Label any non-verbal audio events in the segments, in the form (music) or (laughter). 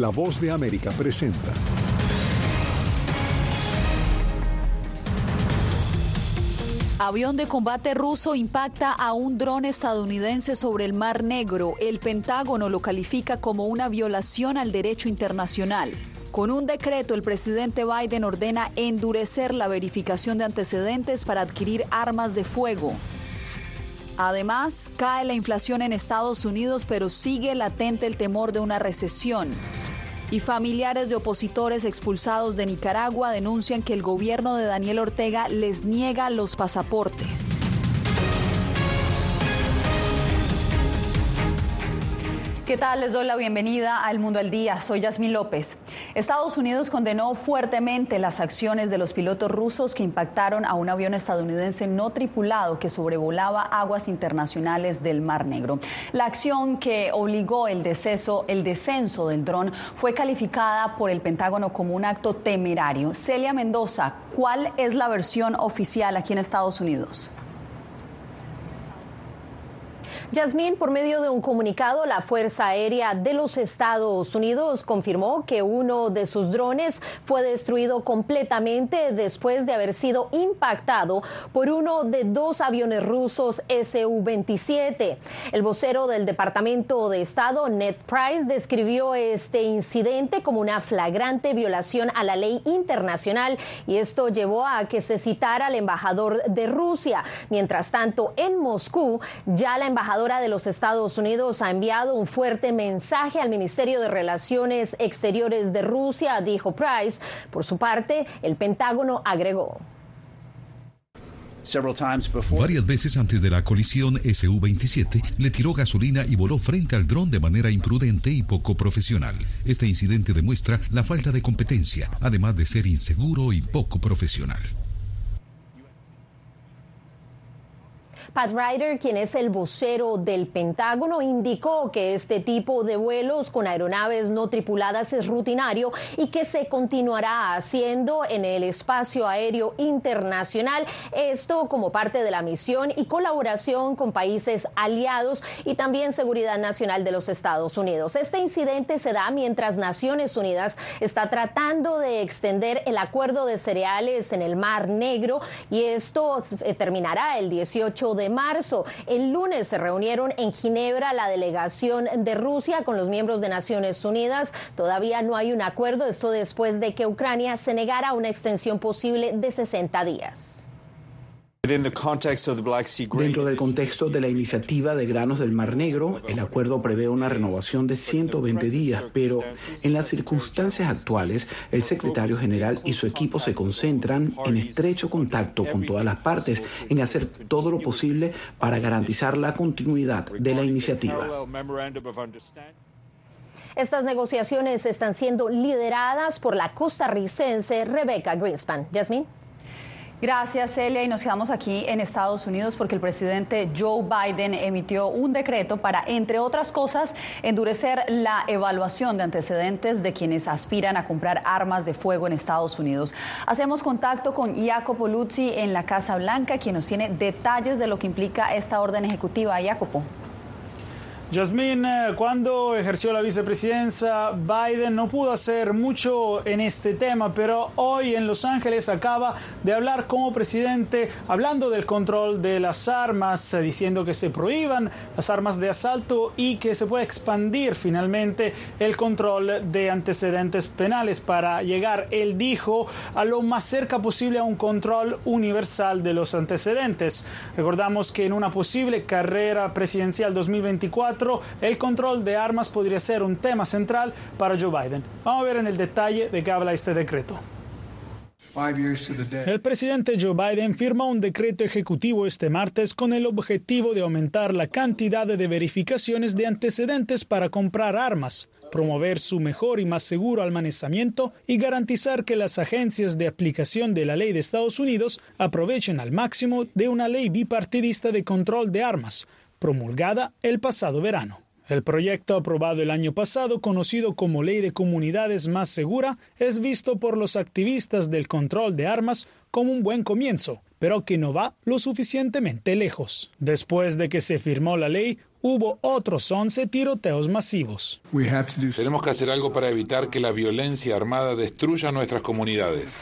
La voz de América presenta. Avión de combate ruso impacta a un dron estadounidense sobre el Mar Negro. El Pentágono lo califica como una violación al derecho internacional. Con un decreto, el presidente Biden ordena endurecer la verificación de antecedentes para adquirir armas de fuego. Además, cae la inflación en Estados Unidos, pero sigue latente el temor de una recesión. Y familiares de opositores expulsados de Nicaragua denuncian que el gobierno de Daniel Ortega les niega los pasaportes. ¿Qué tal? Les doy la bienvenida al Mundo al Día. Soy Yasmín López. Estados Unidos condenó fuertemente las acciones de los pilotos rusos que impactaron a un avión estadounidense no tripulado que sobrevolaba aguas internacionales del Mar Negro. La acción que obligó el, deceso, el descenso del dron fue calificada por el Pentágono como un acto temerario. Celia Mendoza, ¿cuál es la versión oficial aquí en Estados Unidos? Yasmín, por medio de un comunicado, la Fuerza Aérea de los Estados Unidos confirmó que uno de sus drones fue destruido completamente después de haber sido impactado por uno de dos aviones rusos Su-27. El vocero del Departamento de Estado, Ned Price, describió este incidente como una flagrante violación a la ley internacional y esto llevó a que se citara al embajador de Rusia. Mientras tanto, en Moscú, ya la embajadora de los Estados Unidos ha enviado un fuerte mensaje al Ministerio de Relaciones Exteriores de Rusia, dijo Price. Por su parte, el Pentágono agregó. Varias veces antes de la colisión, SU-27 le tiró gasolina y voló frente al dron de manera imprudente y poco profesional. Este incidente demuestra la falta de competencia, además de ser inseguro y poco profesional. Pat Ryder, quien es el vocero del Pentágono, indicó que este tipo de vuelos con aeronaves no tripuladas es rutinario y que se continuará haciendo en el espacio aéreo internacional. Esto como parte de la misión y colaboración con países aliados y también seguridad nacional de los Estados Unidos. Este incidente se da mientras Naciones Unidas está tratando de extender el acuerdo de cereales en el Mar Negro y esto eh, terminará el 18 de de marzo. El lunes se reunieron en Ginebra la delegación de Rusia con los miembros de Naciones Unidas. Todavía no hay un acuerdo, esto después de que Ucrania se negara una extensión posible de 60 días. Dentro del contexto de la iniciativa de granos del Mar Negro, el acuerdo prevé una renovación de 120 días, pero en las circunstancias actuales, el secretario general y su equipo se concentran en estrecho contacto con todas las partes en hacer todo lo posible para garantizar la continuidad de la iniciativa. Estas negociaciones están siendo lideradas por la costarricense Rebecca Greenspan. Jasmine. Gracias, Celia. Y nos quedamos aquí en Estados Unidos porque el presidente Joe Biden emitió un decreto para, entre otras cosas, endurecer la evaluación de antecedentes de quienes aspiran a comprar armas de fuego en Estados Unidos. Hacemos contacto con Jacopo Luzzi en la Casa Blanca, quien nos tiene detalles de lo que implica esta orden ejecutiva. Jacopo. Jasmine, eh, cuando ejerció la vicepresidencia, Biden no pudo hacer mucho en este tema, pero hoy en Los Ángeles acaba de hablar como presidente, hablando del control de las armas, eh, diciendo que se prohíban las armas de asalto y que se puede expandir finalmente el control de antecedentes penales para llegar, él dijo, a lo más cerca posible a un control universal de los antecedentes. Recordamos que en una posible carrera presidencial 2024, el control de armas podría ser un tema central para Joe Biden. Vamos a ver en el detalle de qué habla este decreto. El presidente Joe Biden firma un decreto ejecutivo este martes con el objetivo de aumentar la cantidad de verificaciones de antecedentes para comprar armas, promover su mejor y más seguro almacenamiento y garantizar que las agencias de aplicación de la ley de Estados Unidos aprovechen al máximo de una ley bipartidista de control de armas, promulgada el pasado verano. El proyecto aprobado el año pasado, conocido como Ley de Comunidades Más Segura, es visto por los activistas del control de armas como un buen comienzo, pero que no va lo suficientemente lejos. Después de que se firmó la ley, hubo otros 11 tiroteos masivos. Tenemos que hacer algo para evitar que la violencia armada destruya nuestras comunidades.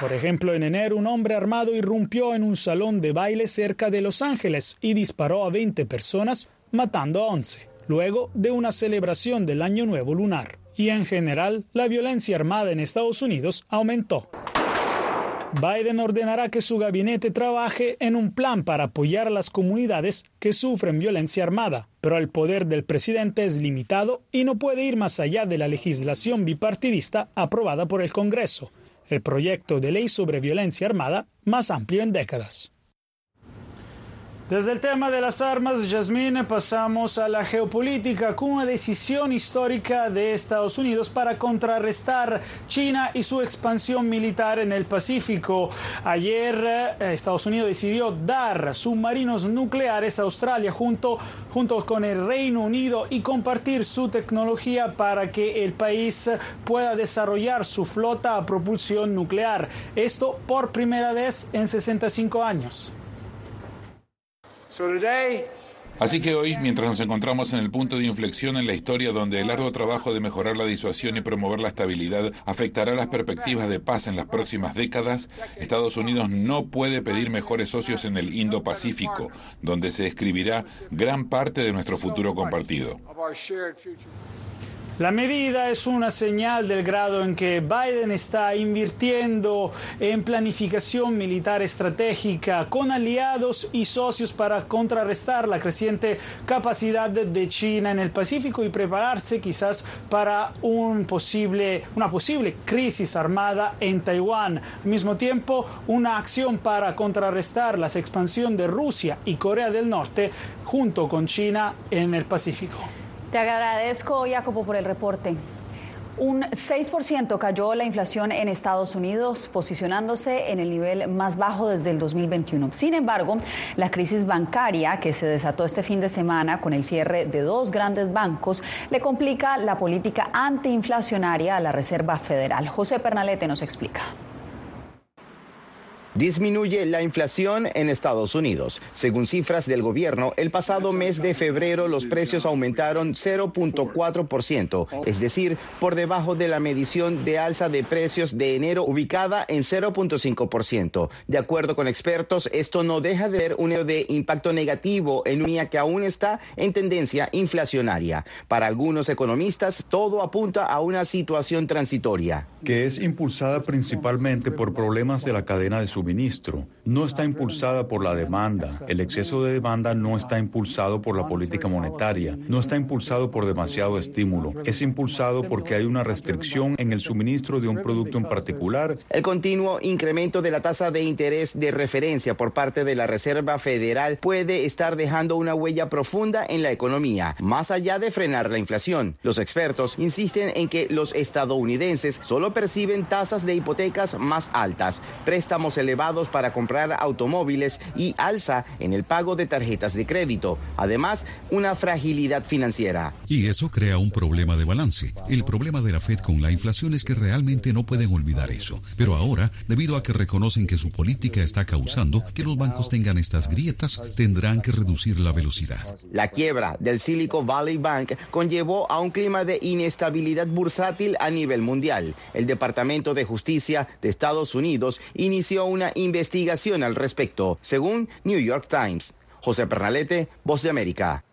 Por ejemplo, en enero un hombre armado irrumpió en un salón de baile cerca de Los Ángeles y disparó a 20 personas, matando a 11, luego de una celebración del Año Nuevo Lunar. Y en general, la violencia armada en Estados Unidos aumentó. Biden ordenará que su gabinete trabaje en un plan para apoyar a las comunidades que sufren violencia armada, pero el poder del presidente es limitado y no puede ir más allá de la legislación bipartidista aprobada por el Congreso, el proyecto de ley sobre violencia armada más amplio en décadas. Desde el tema de las armas, Yasmín, pasamos a la geopolítica con una decisión histórica de Estados Unidos para contrarrestar China y su expansión militar en el Pacífico. Ayer eh, Estados Unidos decidió dar submarinos nucleares a Australia junto, junto con el Reino Unido y compartir su tecnología para que el país pueda desarrollar su flota a propulsión nuclear. Esto por primera vez en 65 años. Así que hoy, mientras nos encontramos en el punto de inflexión en la historia donde el arduo trabajo de mejorar la disuasión y promover la estabilidad afectará las perspectivas de paz en las próximas décadas, Estados Unidos no puede pedir mejores socios en el Indo-Pacífico, donde se escribirá gran parte de nuestro futuro compartido. La medida es una señal del grado en que Biden está invirtiendo en planificación militar estratégica con aliados y socios para contrarrestar la creciente capacidad de China en el Pacífico y prepararse quizás para posible, una posible crisis armada en Taiwán. Al mismo tiempo, una acción para contrarrestar la expansión de Rusia y Corea del Norte junto con China en el Pacífico. Te agradezco, Jacopo, por el reporte. Un 6% cayó la inflación en Estados Unidos, posicionándose en el nivel más bajo desde el 2021. Sin embargo, la crisis bancaria que se desató este fin de semana con el cierre de dos grandes bancos le complica la política antiinflacionaria a la Reserva Federal. José Pernalete nos explica. Disminuye la inflación en Estados Unidos. Según cifras del gobierno, el pasado mes de febrero los precios aumentaron 0.4%, es decir, por debajo de la medición de alza de precios de enero ubicada en 0.5%. De acuerdo con expertos, esto no deja de ser un impacto negativo en una que aún está en tendencia inflacionaria. Para algunos economistas, todo apunta a una situación transitoria. Que es impulsada principalmente por problemas de la cadena de suministro No está impulsada por la demanda. El exceso de demanda no está impulsado por la política monetaria. No está impulsado por demasiado estímulo. Es impulsado porque hay una restricción en el suministro de un producto en particular. El continuo incremento de la tasa de interés de referencia por parte de la Reserva Federal puede estar dejando una huella profunda en la economía, más allá de frenar la inflación. Los expertos insisten en que los estadounidenses solo perciben tasas de hipotecas más altas, préstamos elevados elevados para comprar automóviles y alza en el pago de tarjetas de crédito. Además, una fragilidad financiera. Y eso crea un problema de balance. El problema de la Fed con la inflación es que realmente no pueden olvidar eso. Pero ahora, debido a que reconocen que su política está causando que los bancos tengan estas grietas, tendrán que reducir la velocidad. La quiebra del Silicon Valley Bank conllevó a un clima de inestabilidad bursátil a nivel mundial. El Departamento de Justicia de Estados Unidos inició un una investigación al respecto, según New York Times. José Pernalete, Voz de América.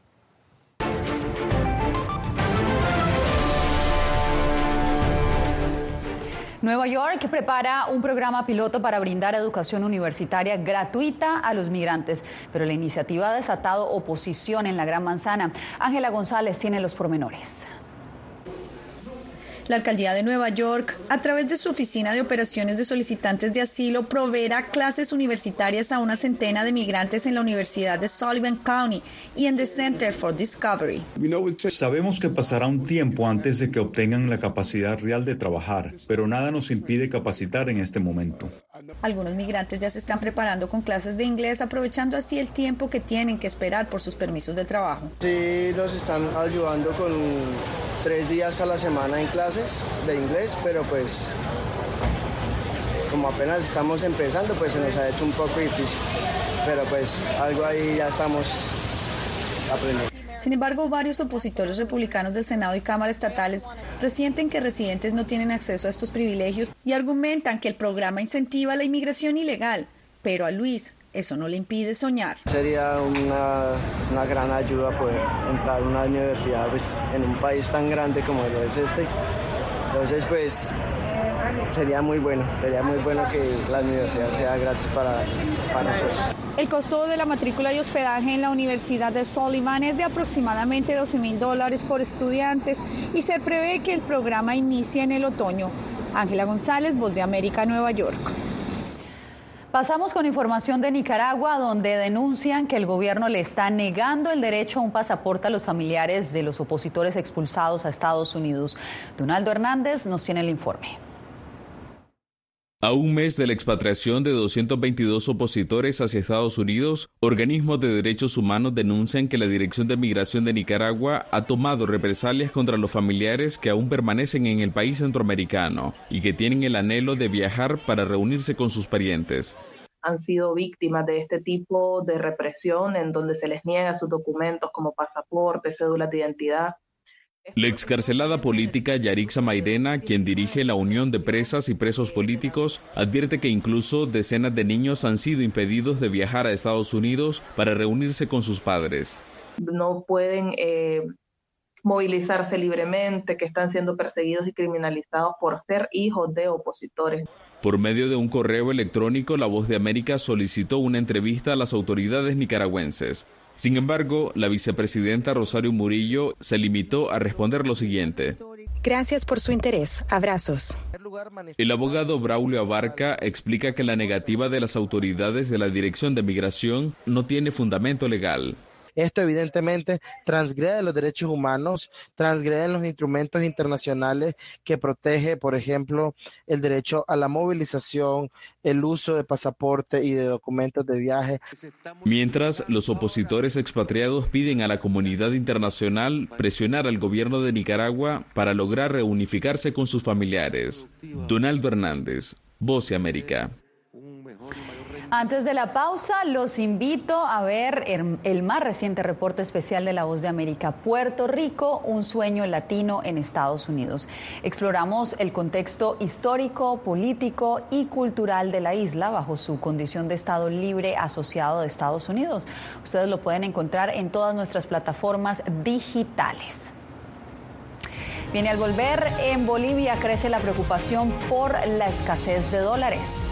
Nueva York prepara un programa piloto para brindar educación universitaria gratuita a los migrantes, pero la iniciativa ha desatado oposición en la Gran Manzana. Ángela González tiene los pormenores. La alcaldía de Nueva York, a través de su oficina de operaciones de solicitantes de asilo, proveerá clases universitarias a una centena de migrantes en la Universidad de Sullivan County y en The Center for Discovery. Sabemos que pasará un tiempo antes de que obtengan la capacidad real de trabajar, pero nada nos impide capacitar en este momento. Algunos migrantes ya se están preparando con clases de inglés, aprovechando así el tiempo que tienen que esperar por sus permisos de trabajo. Sí, nos están ayudando con tres días a la semana en clases de inglés, pero pues como apenas estamos empezando, pues se nos ha hecho un poco difícil. Pero pues algo ahí ya estamos aprendiendo. Sin embargo, varios opositores republicanos del Senado y Cámara estatales resienten que residentes no tienen acceso a estos privilegios y argumentan que el programa incentiva la inmigración ilegal. Pero a Luis eso no le impide soñar. Sería una, gran ayuda poder entrar a una universidad pues, en un país tan grande como lo es este. Entonces, pues sería muy bueno, sería muy bueno que la universidad sea gratis para nosotros. El costo de la matrícula y hospedaje en la Universidad de Sullivan es de aproximadamente 12 mil dólares por estudiantes y se prevé que el programa inicie en el otoño. Ángela González, Voz de América, Nueva York. Pasamos con información de Nicaragua, donde denuncian que el gobierno le está negando el derecho a un pasaporte a los familiares de los opositores expulsados a Estados Unidos. Donaldo Hernández nos tiene el informe. A un mes de la expatriación de 222 opositores hacia Estados Unidos, organismos de derechos humanos denuncian que la Dirección de Migración de Nicaragua ha tomado represalias contra los familiares que aún permanecen en el país centroamericano y que tienen el anhelo de viajar para reunirse con sus parientes han sido víctimas de este tipo de represión en donde se les niega sus documentos como pasaporte, cédulas de identidad. La excarcelada política Yarixa Mairena, quien dirige la Unión de Presas y Presos Políticos, advierte que incluso decenas de niños han sido impedidos de viajar a Estados Unidos para reunirse con sus padres. No pueden eh, movilizarse libremente, que están siendo perseguidos y criminalizados por ser hijos de opositores. Por medio de un correo electrónico, La Voz de América solicitó una entrevista a las autoridades nicaragüenses. Sin embargo, la vicepresidenta Rosario Murillo se limitó a responder lo siguiente. Gracias por su interés. Abrazos. El abogado Braulio Abarca explica que la negativa de las autoridades de la Dirección de Migración no tiene fundamento legal. Esto evidentemente transgrede los derechos humanos, transgrede los instrumentos internacionales que protege, por ejemplo, el derecho a la movilización, el uso de pasaporte y de documentos de viaje. Mientras, los opositores expatriados piden a la comunidad internacional presionar al gobierno de Nicaragua para lograr reunificarse con sus familiares. Donaldo Hernández, Voz de América. Antes de la pausa, los invito a ver el más reciente reporte especial de La Voz de América, Puerto Rico, un sueño latino en Estados Unidos. Exploramos el contexto histórico, político y cultural de la isla bajo su condición de Estado libre asociado de Estados Unidos. Ustedes lo pueden encontrar en todas nuestras plataformas digitales. Viene al volver, en Bolivia crece la preocupación por la escasez de dólares.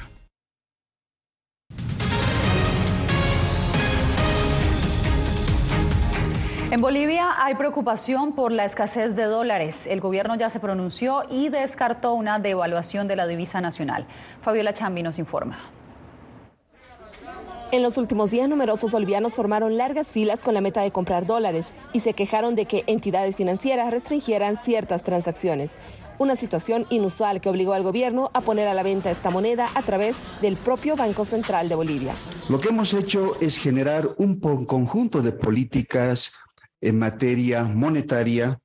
En Bolivia hay preocupación por la escasez de dólares. El gobierno ya se pronunció y descartó una devaluación de la divisa nacional. Fabiola Chambi nos informa. En los últimos días, numerosos bolivianos formaron largas filas con la meta de comprar dólares y se quejaron de que entidades financieras restringieran ciertas transacciones. Una situación inusual que obligó al gobierno a poner a la venta esta moneda a través del propio Banco Central de Bolivia. Lo que hemos hecho es generar un conjunto de políticas en materia monetaria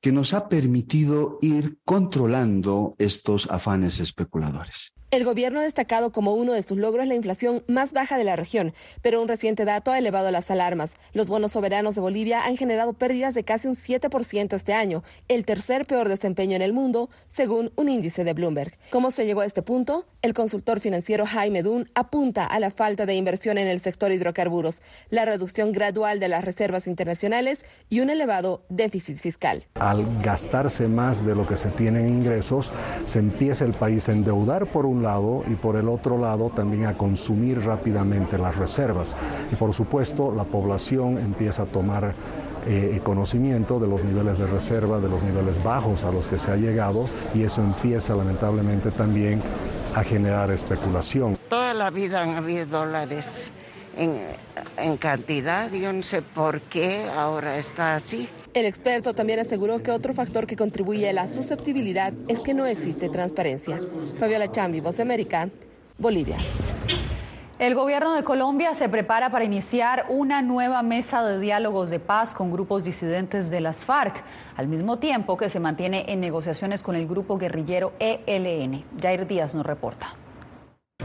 que nos ha permitido ir controlando estos afanes especuladores. El gobierno ha destacado como uno de sus logros la inflación más baja de la región, pero un reciente dato ha elevado las alarmas. Los bonos soberanos de Bolivia han generado pérdidas de casi un 7% este año, el tercer peor desempeño en el mundo, según un índice de Bloomberg. ¿Cómo se llegó a este punto? El consultor financiero Jaime Dunn apunta a la falta de inversión en el sector hidrocarburos, la reducción gradual de las reservas internacionales y un elevado déficit fiscal. Al gastarse más de lo que se tiene en ingresos, se empieza el país a endeudar por un lado y por el otro lado también a consumir rápidamente las reservas. Y por supuesto la población empieza a tomar eh, conocimiento de los niveles de reserva, de los niveles bajos a los que se ha llegado y eso empieza lamentablemente también a generar especulación. Toda la vida han habido dólares en, en cantidad, yo no sé por qué ahora está así. El experto también aseguró que otro factor que contribuye a la susceptibilidad es que no existe transparencia. Fabiola Chambi, Voz de América, Bolivia. El gobierno de Colombia se prepara para iniciar una nueva mesa de diálogos de paz con grupos disidentes de las FARC, al mismo tiempo que se mantiene en negociaciones con el grupo guerrillero ELN. Jair Díaz nos reporta.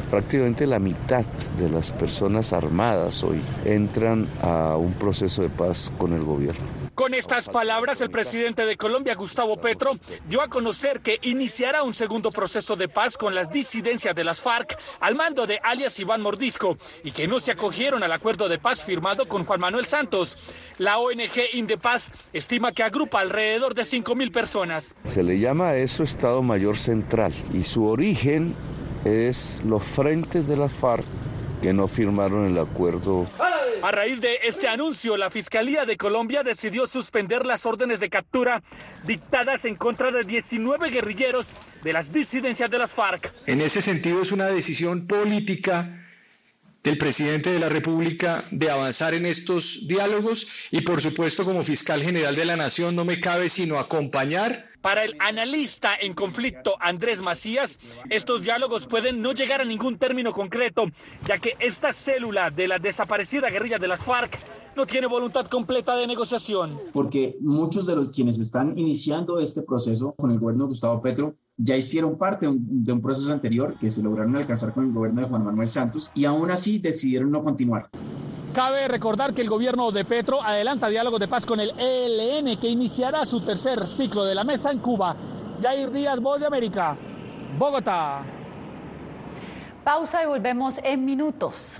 Prácticamente la mitad de las personas armadas hoy entran a un proceso de paz con el gobierno. Con estas palabras, el presidente de Colombia, Gustavo Petro, dio a conocer que iniciará un segundo proceso de paz con las disidencias de las FARC al mando de alias Iván Mordisco y que no se acogieron al acuerdo de paz firmado con Juan Manuel Santos. La ONG Indepaz estima que agrupa alrededor de 5.000 personas. Se le llama a eso Estado Mayor Central y su origen es los frentes de las FARC que no firmaron el acuerdo. A raíz de este anuncio, la Fiscalía de Colombia decidió suspender las órdenes de captura dictadas en contra de 19 guerrilleros de las disidencias de las FARC. En ese sentido es una decisión política del presidente de la República de avanzar en estos diálogos y por supuesto como fiscal general de la Nación no me cabe sino acompañar para el analista en conflicto Andrés Macías, estos diálogos pueden no llegar a ningún término concreto, ya que esta célula de la desaparecida guerrilla de las FARC no tiene voluntad completa de negociación. Porque muchos de los quienes están iniciando este proceso con el gobierno de Gustavo Petro ya hicieron parte de un, proceso anterior que se lograron alcanzar con el gobierno de Juan Manuel Santos y aún así decidieron no continuar. Cabe recordar que el gobierno de Petro adelanta diálogo de paz con el ELN que iniciará su tercer ciclo de la mesa en Cuba. Jair Díaz, Voz de América, Bogotá. Pausa y volvemos en minutos.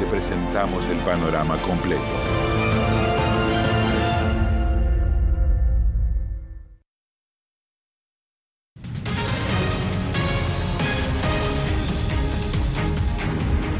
te presentamos el panorama completo.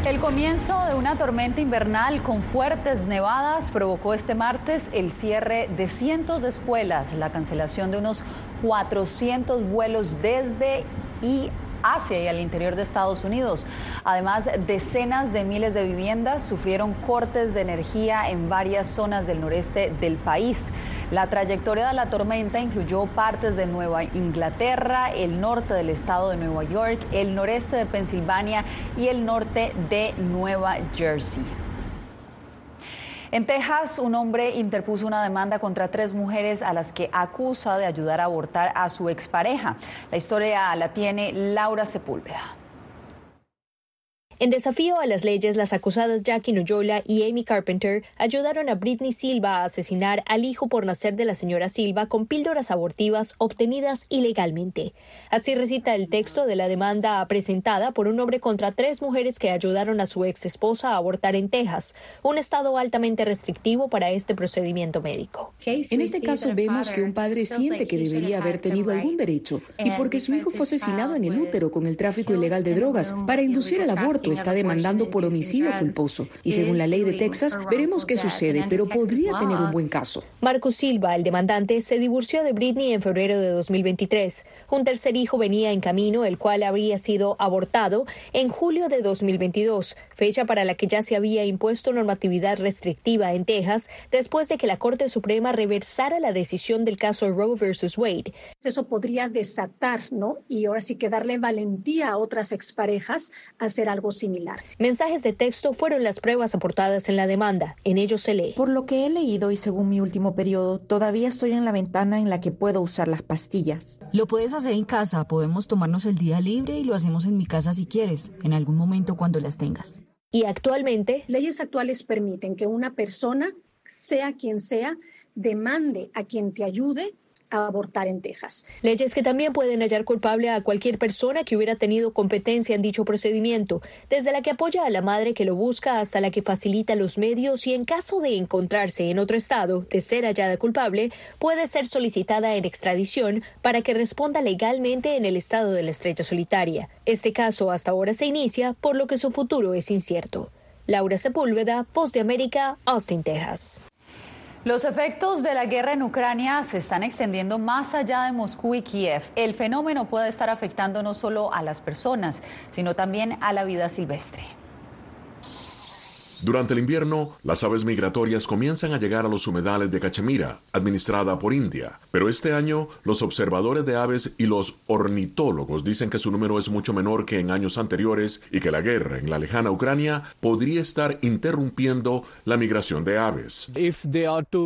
El comienzo de una tormenta invernal con fuertes nevadas provocó este martes el cierre de cientos de escuelas, la cancelación de unos 400 vuelos desde y hacia y al interior de Estados Unidos. Además, decenas de miles de viviendas sufrieron cortes de energía en varias zonas del noreste del país. La trayectoria de la tormenta incluyó partes de Nueva Inglaterra, el norte del estado de Nueva York, el noreste de Pensilvania y el norte de Nueva Jersey. En Texas, un hombre interpuso una demanda contra tres mujeres a las que acusa de ayudar a abortar a su expareja. La historia la tiene Laura Sepúlveda. En desafío a las leyes, las acusadas Jackie Noyola y Amy Carpenter ayudaron a Britney Silva a asesinar al hijo por nacer de la señora Silva con píldoras abortivas obtenidas ilegalmente. Así recita el texto de la demanda presentada por un hombre contra tres mujeres que ayudaron a su ex esposa a abortar en Texas, un estado altamente restrictivo para este procedimiento médico. En este caso vemos que un padre siente que debería haber tenido algún derecho y porque su hijo fue asesinado en el útero con el tráfico ilegal de drogas para inducir el aborto está demandando por homicidio culposo y según la ley de Texas veremos qué sucede, pero podría tener un buen caso. Marcus Silva, el demandante, se divorció de Britney en febrero de 2023. Un tercer hijo venía en camino, el cual habría sido abortado en julio de 2022, fecha para la que ya se había impuesto normatividad restrictiva en Texas después de que la Corte Suprema reversara la decisión del caso Roe versus Wade. Eso podría desatar, ¿no? Y ahora sí que darle valentía a otras exparejas a hacer algo similar. Mensajes de texto fueron las pruebas aportadas en la demanda. En ellos se lee. Por lo que he leído y según mi último periodo, todavía estoy en la ventana en la que puedo usar las pastillas. Lo puedes hacer en casa, podemos tomarnos el día libre y lo hacemos en mi casa si quieres, en algún momento cuando las tengas. Y actualmente, leyes actuales permiten que una persona, sea quien sea, demande a quien te ayude abortar en Texas. Leyes que también pueden hallar culpable a cualquier persona que hubiera tenido competencia en dicho procedimiento, desde la que apoya a la madre que lo busca hasta la que facilita los medios y en caso de encontrarse en otro estado, de ser hallada culpable, puede ser solicitada en extradición para que responda legalmente en el estado de la estrella solitaria. Este caso hasta ahora se inicia, por lo que su futuro es incierto. Laura Sepúlveda, Voz de América, Austin, Texas. Los efectos de la guerra en Ucrania se están extendiendo más allá de Moscú y Kiev. El fenómeno puede estar afectando no solo a las personas, sino también a la vida silvestre. Durante el invierno, las aves migratorias comienzan a llegar a los humedales de Cachemira, administrada por India. Pero este año, los observadores de aves y los ornitólogos dicen que su número es mucho menor que en años anteriores y que la guerra en la lejana Ucrania podría estar interrumpiendo la migración de aves.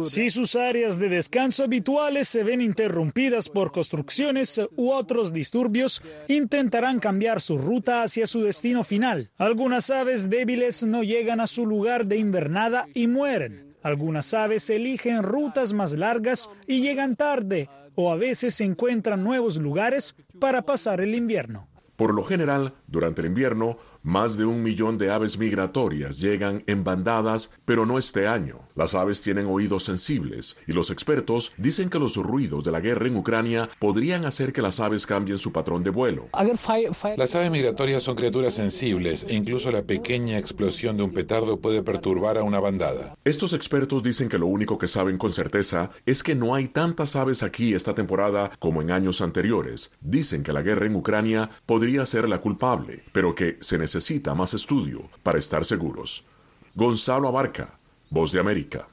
Si sus áreas de descanso habituales se ven interrumpidas por construcciones u otros disturbios, intentarán cambiar su ruta hacia su destino final. Algunas aves débiles no llegan a su lugar de invernada y mueren. Algunas aves eligen rutas más largas y llegan tarde, o a veces encuentran nuevos lugares para pasar el invierno. Por lo general, durante el invierno, más de un millón de aves migratorias llegan en bandadas, pero no este año. Las aves tienen oídos sensibles y los expertos dicen que los ruidos de la guerra en Ucrania podrían hacer que las aves cambien su patrón de vuelo. Las aves migratorias son criaturas sensibles e incluso la pequeña explosión de un petardo puede perturbar a una bandada. Estos expertos dicen que lo único que saben con certeza es que no hay tantas aves aquí esta temporada como en años anteriores. Dicen que la guerra en Ucrania podría ser la culpable, pero que se necesita necesita más estudio para estar seguros. Gonzalo Abarca, Voz de América.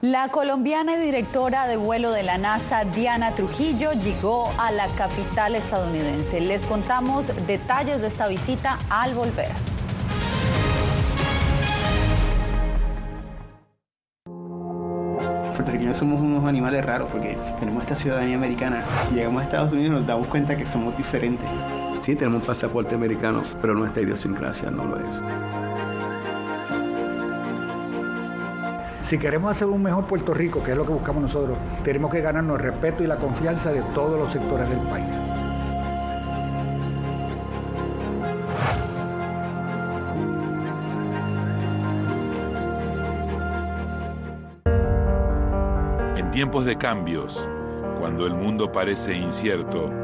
La colombiana y directora de vuelo de la NASA, Diana Trujillo, llegó a la capital estadounidense. Les contamos detalles de esta visita al volver. puertorriqueños somos unos animales raros porque tenemos esta ciudadanía americana. Llegamos a Estados Unidos y nos damos cuenta que somos diferentes. Sí, tenemos un pasaporte americano, pero nuestra idiosincrasia no lo es. Si queremos hacer un mejor Puerto Rico, que es lo que buscamos nosotros, tenemos que ganarnos el respeto y la confianza de todos los sectores del país. En tiempos de cambios, cuando el mundo parece incierto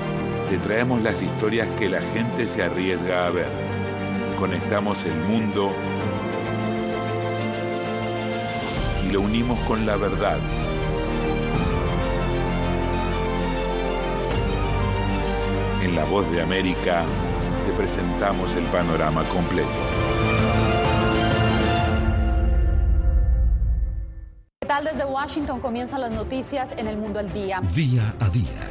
te traemos las historias que la gente se arriesga a ver. Conectamos el mundo lo unimos con la verdad. En La Voz de América te presentamos el panorama completo. ¿Qué tal desde Washington comienzan las noticias en el mundo al día? Día a día,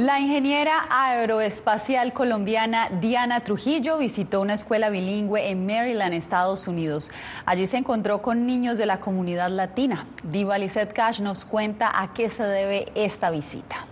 La ingeniera aeroespacial colombiana Diana Trujillo visitó una escuela bilingüe en Maryland, Estados Unidos. Allí se encontró con niños de la comunidad latina. Diva Lizette Cash nos cuenta a qué se debe esta visita.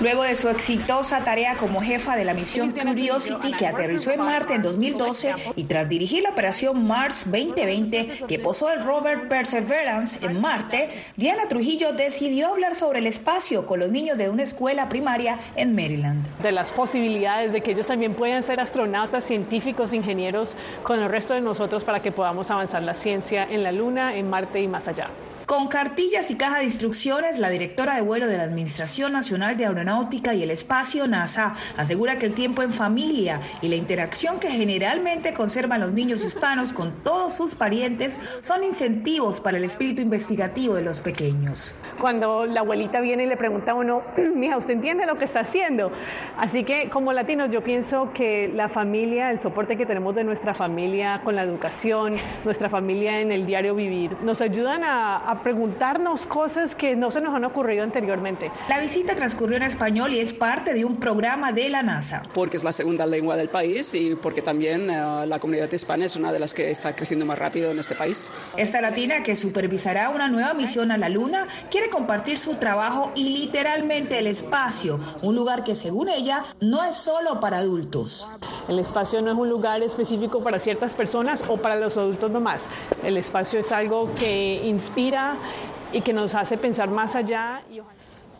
Luego de su exitosa tarea como jefa de la misión Curiosity que aterrizó en Marte en 2012 y tras dirigir la operación Mars 2020 que posó el rover Perseverance en Marte, Diana Trujillo decidió hablar sobre el espacio con los niños de una escuela primaria en Maryland. De las posibilidades de que ellos también puedan ser astronautas, científicos, ingenieros con el resto de nosotros para que podamos avanzar la ciencia en la Luna, en Marte y más allá. Con cartillas y caja de instrucciones, la directora de vuelo de la Administración Nacional de Aeronáutica y el Espacio, NASA, asegura que el tiempo en familia y la interacción que generalmente conservan los niños hispanos con todos sus parientes son incentivos para el espíritu investigativo de los pequeños. Cuando la abuelita viene y le pregunta a uno, (clears throat) mija, ¿usted entiende lo que está haciendo? Así que como latinos yo pienso que la familia, el soporte que tenemos de nuestra familia con la educación, nuestra familia en el diario vivir, nos ayudan a preguntarnos cosas que no se nos han ocurrido anteriormente. La visita transcurrió en español y es parte de un programa de la NASA. Porque es la segunda lengua del país y porque también eh, la comunidad hispana es una de las que está creciendo más rápido en este país. Esta latina que supervisará una nueva misión a la Luna quiere compartir su trabajo y literalmente el espacio, un lugar que según ella no es solo para adultos. El espacio no es un lugar específico para ciertas personas o para los adultos nomás. El espacio es algo que inspira y que nos hace pensar más allá.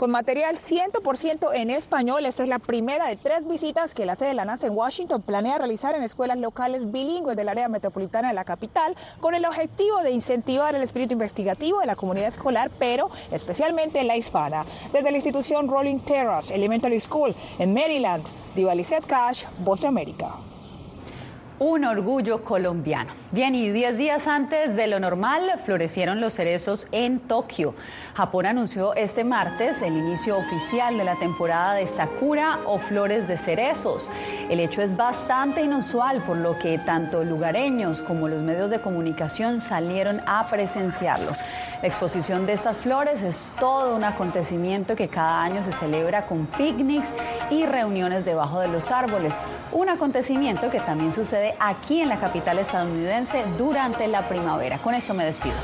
Con material 100% en español, esta es la primera de tres visitas que la sede de la NASA en Washington planea realizar en escuelas locales bilingües del área metropolitana de la capital, con el objetivo de incentivar el espíritu investigativo de la comunidad escolar, pero especialmente la hispana. Desde la institución Rolling Terrace Elementary School en Maryland, Diva Cash, Voz de América un orgullo colombiano. Bien, y 10 días antes de lo normal florecieron los cerezos en Tokio. Japón anunció este martes el inicio oficial de la temporada de Sakura o flores de cerezos. El hecho es bastante inusual, por lo que tanto lugareños como los medios de comunicación salieron a presenciarlos. La exposición de estas flores es todo un acontecimiento que cada año se celebra con picnics y reuniones debajo de los árboles. Un acontecimiento que también sucede aquí en la capital estadounidense durante la primavera. Con esto me despido.